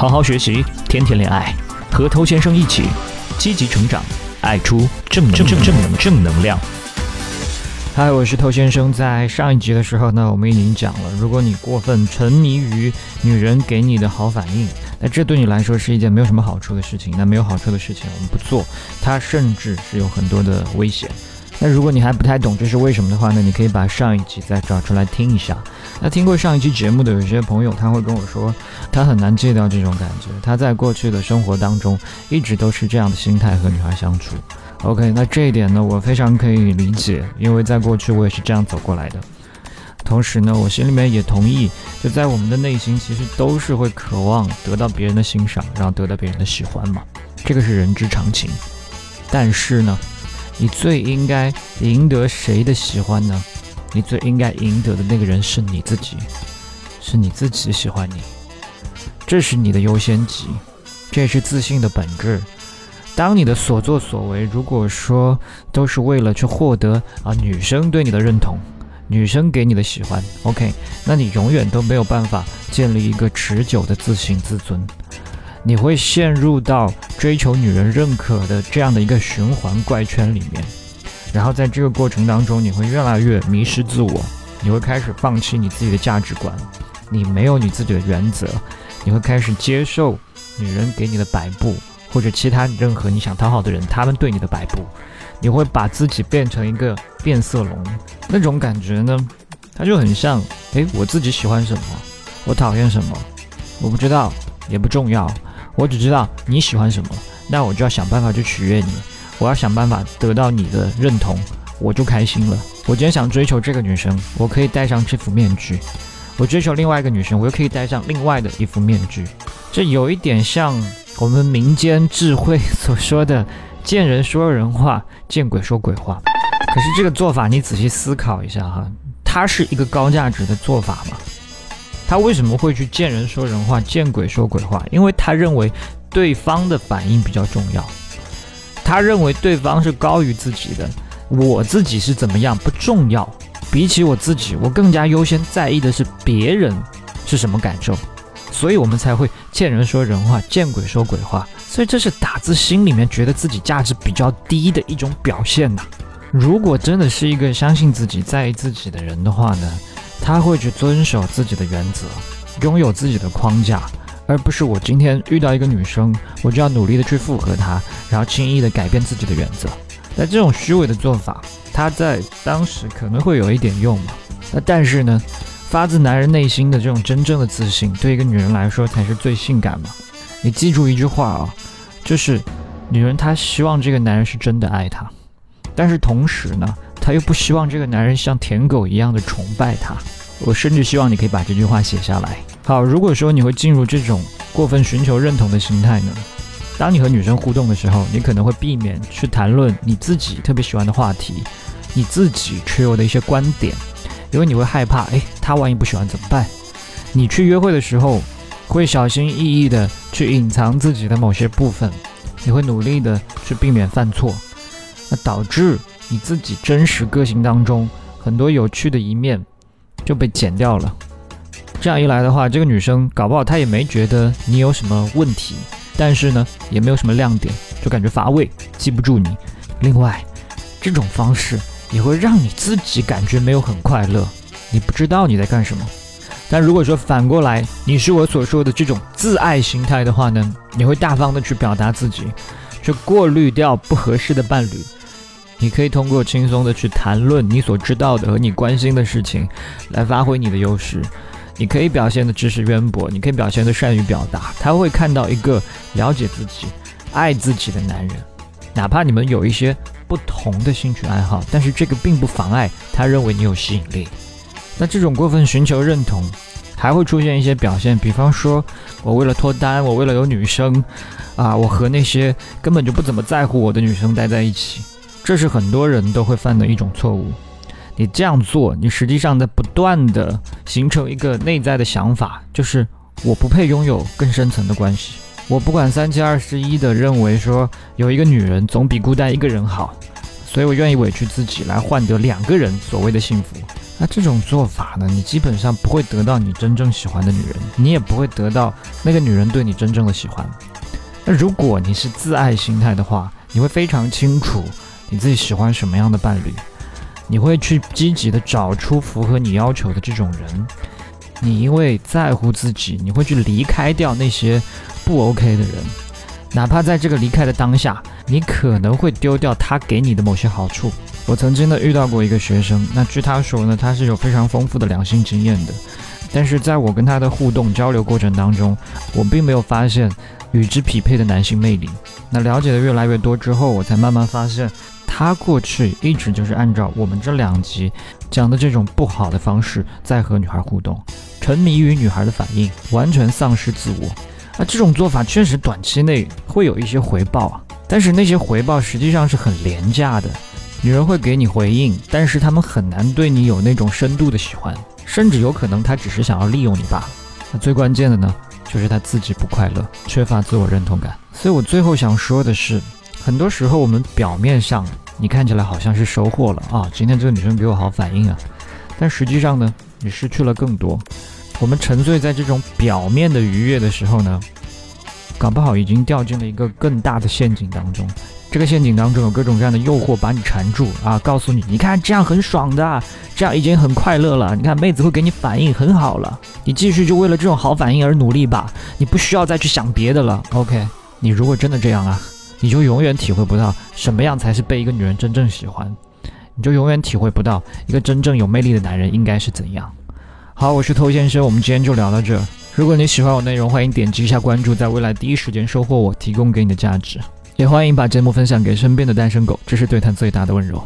好好学习，天天恋爱，和偷先生一起积极成长，爱出正正正能正能量。嗨，我是偷先生。在上一集的时候呢，我们已经讲了，如果你过分沉迷于女人给你的好反应，那这对你来说是一件没有什么好处的事情。那没有好处的事情，我们不做，它甚至是有很多的危险。那如果你还不太懂这是为什么的话呢，你可以把上一集再找出来听一下。那听过上一期节目的有些朋友，他会跟我说，他很难戒掉这种感觉。他在过去的生活当中，一直都是这样的心态和女孩相处。OK，那这一点呢，我非常可以理解，因为在过去我也是这样走过来的。同时呢，我心里面也同意，就在我们的内心，其实都是会渴望得到别人的欣赏，然后得到别人的喜欢嘛，这个是人之常情。但是呢，你最应该赢得谁的喜欢呢？你最应该赢得的那个人是你自己，是你自己喜欢你，这是你的优先级，这也是自信的本质。当你的所作所为，如果说都是为了去获得啊女生对你的认同，女生给你的喜欢，OK，那你永远都没有办法建立一个持久的自信自尊，你会陷入到追求女人认可的这样的一个循环怪圈里面。然后在这个过程当中，你会越来越迷失自我，你会开始放弃你自己的价值观，你没有你自己的原则，你会开始接受女人给你的摆布，或者其他任何你想讨好的人他们对你的摆布，你会把自己变成一个变色龙，那种感觉呢，它就很像，诶，我自己喜欢什么，我讨厌什么，我不知道，也不重要，我只知道你喜欢什么，那我就要想办法去取悦你。我要想办法得到你的认同，我就开心了。我今天想追求这个女生，我可以戴上这副面具；我追求另外一个女生，我又可以戴上另外的一副面具。这有一点像我们民间智慧所说的“见人说人话，见鬼说鬼话”。可是这个做法，你仔细思考一下哈，它是一个高价值的做法吗？他为什么会去见人说人话，见鬼说鬼话？因为他认为对方的反应比较重要。他认为对方是高于自己的，我自己是怎么样不重要，比起我自己，我更加优先在意的是别人是什么感受，所以我们才会见人说人话，见鬼说鬼话，所以这是打自心里面觉得自己价值比较低的一种表现呐。如果真的是一个相信自己、在意自己的人的话呢，他会去遵守自己的原则，拥有自己的框架。而不是我今天遇到一个女生，我就要努力的去附和她，然后轻易的改变自己的原则。那这种虚伪的做法，它在当时可能会有一点用嘛？那但是呢，发自男人内心的这种真正的自信，对一个女人来说才是最性感嘛。你记住一句话啊，就是女人她希望这个男人是真的爱她，但是同时呢，她又不希望这个男人像舔狗一样的崇拜她。我甚至希望你可以把这句话写下来。好，如果说你会进入这种过分寻求认同的心态呢？当你和女生互动的时候，你可能会避免去谈论你自己特别喜欢的话题，你自己持有的一些观点，因为你会害怕，哎，她万一不喜欢怎么办？你去约会的时候，会小心翼翼的去隐藏自己的某些部分，你会努力的去避免犯错，那导致你自己真实个性当中很多有趣的一面。就被剪掉了，这样一来的话，这个女生搞不好她也没觉得你有什么问题，但是呢，也没有什么亮点，就感觉乏味，记不住你。另外，这种方式也会让你自己感觉没有很快乐，你不知道你在干什么。但如果说反过来，你是我所说的这种自爱心态的话呢，你会大方的去表达自己，去过滤掉不合适的伴侣。你可以通过轻松的去谈论你所知道的和你关心的事情，来发挥你的优势。你可以表现的知识渊博，你可以表现的善于表达。他会看到一个了解自己、爱自己的男人。哪怕你们有一些不同的兴趣爱好，但是这个并不妨碍他认为你有吸引力。那这种过分寻求认同，还会出现一些表现，比方说我为了脱单，我为了有女生，啊，我和那些根本就不怎么在乎我的女生待在一起。这是很多人都会犯的一种错误。你这样做，你实际上在不断的形成一个内在的想法，就是我不配拥有更深层的关系。我不管三七二十一的认为说有一个女人总比孤单一个人好，所以我愿意委屈自己来换得两个人所谓的幸福。那这种做法呢，你基本上不会得到你真正喜欢的女人，你也不会得到那个女人对你真正的喜欢。那如果你是自爱心态的话，你会非常清楚你自己喜欢什么样的伴侣，你会去积极的找出符合你要求的这种人。你因为在乎自己，你会去离开掉那些不 OK 的人，哪怕在这个离开的当下，你可能会丢掉他给你的某些好处。我曾经呢遇到过一个学生，那据他说呢，他是有非常丰富的两性经验的，但是在我跟他的互动交流过程当中，我并没有发现与之匹配的男性魅力。那了解的越来越多之后，我才慢慢发现，他过去一直就是按照我们这两集讲的这种不好的方式在和女孩互动。沉迷于女孩的反应，完全丧失自我。那这种做法确实短期内会有一些回报啊，但是那些回报实际上是很廉价的。女人会给你回应，但是他们很难对你有那种深度的喜欢，甚至有可能他只是想要利用你罢了。那最关键的呢，就是他自己不快乐，缺乏自我认同感。所以我最后想说的是，很多时候我们表面上你看起来好像是收获了啊，今天这个女生给我好反应啊，但实际上呢？你失去了更多。我们沉醉在这种表面的愉悦的时候呢，搞不好已经掉进了一个更大的陷阱当中。这个陷阱当中有各种各样的诱惑把你缠住啊，告诉你，你看这样很爽的，这样已经很快乐了。你看妹子会给你反应很好了，你继续就为了这种好反应而努力吧，你不需要再去想别的了。OK，你如果真的这样啊，你就永远体会不到什么样才是被一个女人真正喜欢。你就永远体会不到一个真正有魅力的男人应该是怎样。好，我是偷先生，我们今天就聊到这。如果你喜欢我内容，欢迎点击一下关注，在未来第一时间收获我提供给你的价值。也欢迎把节目分享给身边的单身狗，这是对他最大的温柔。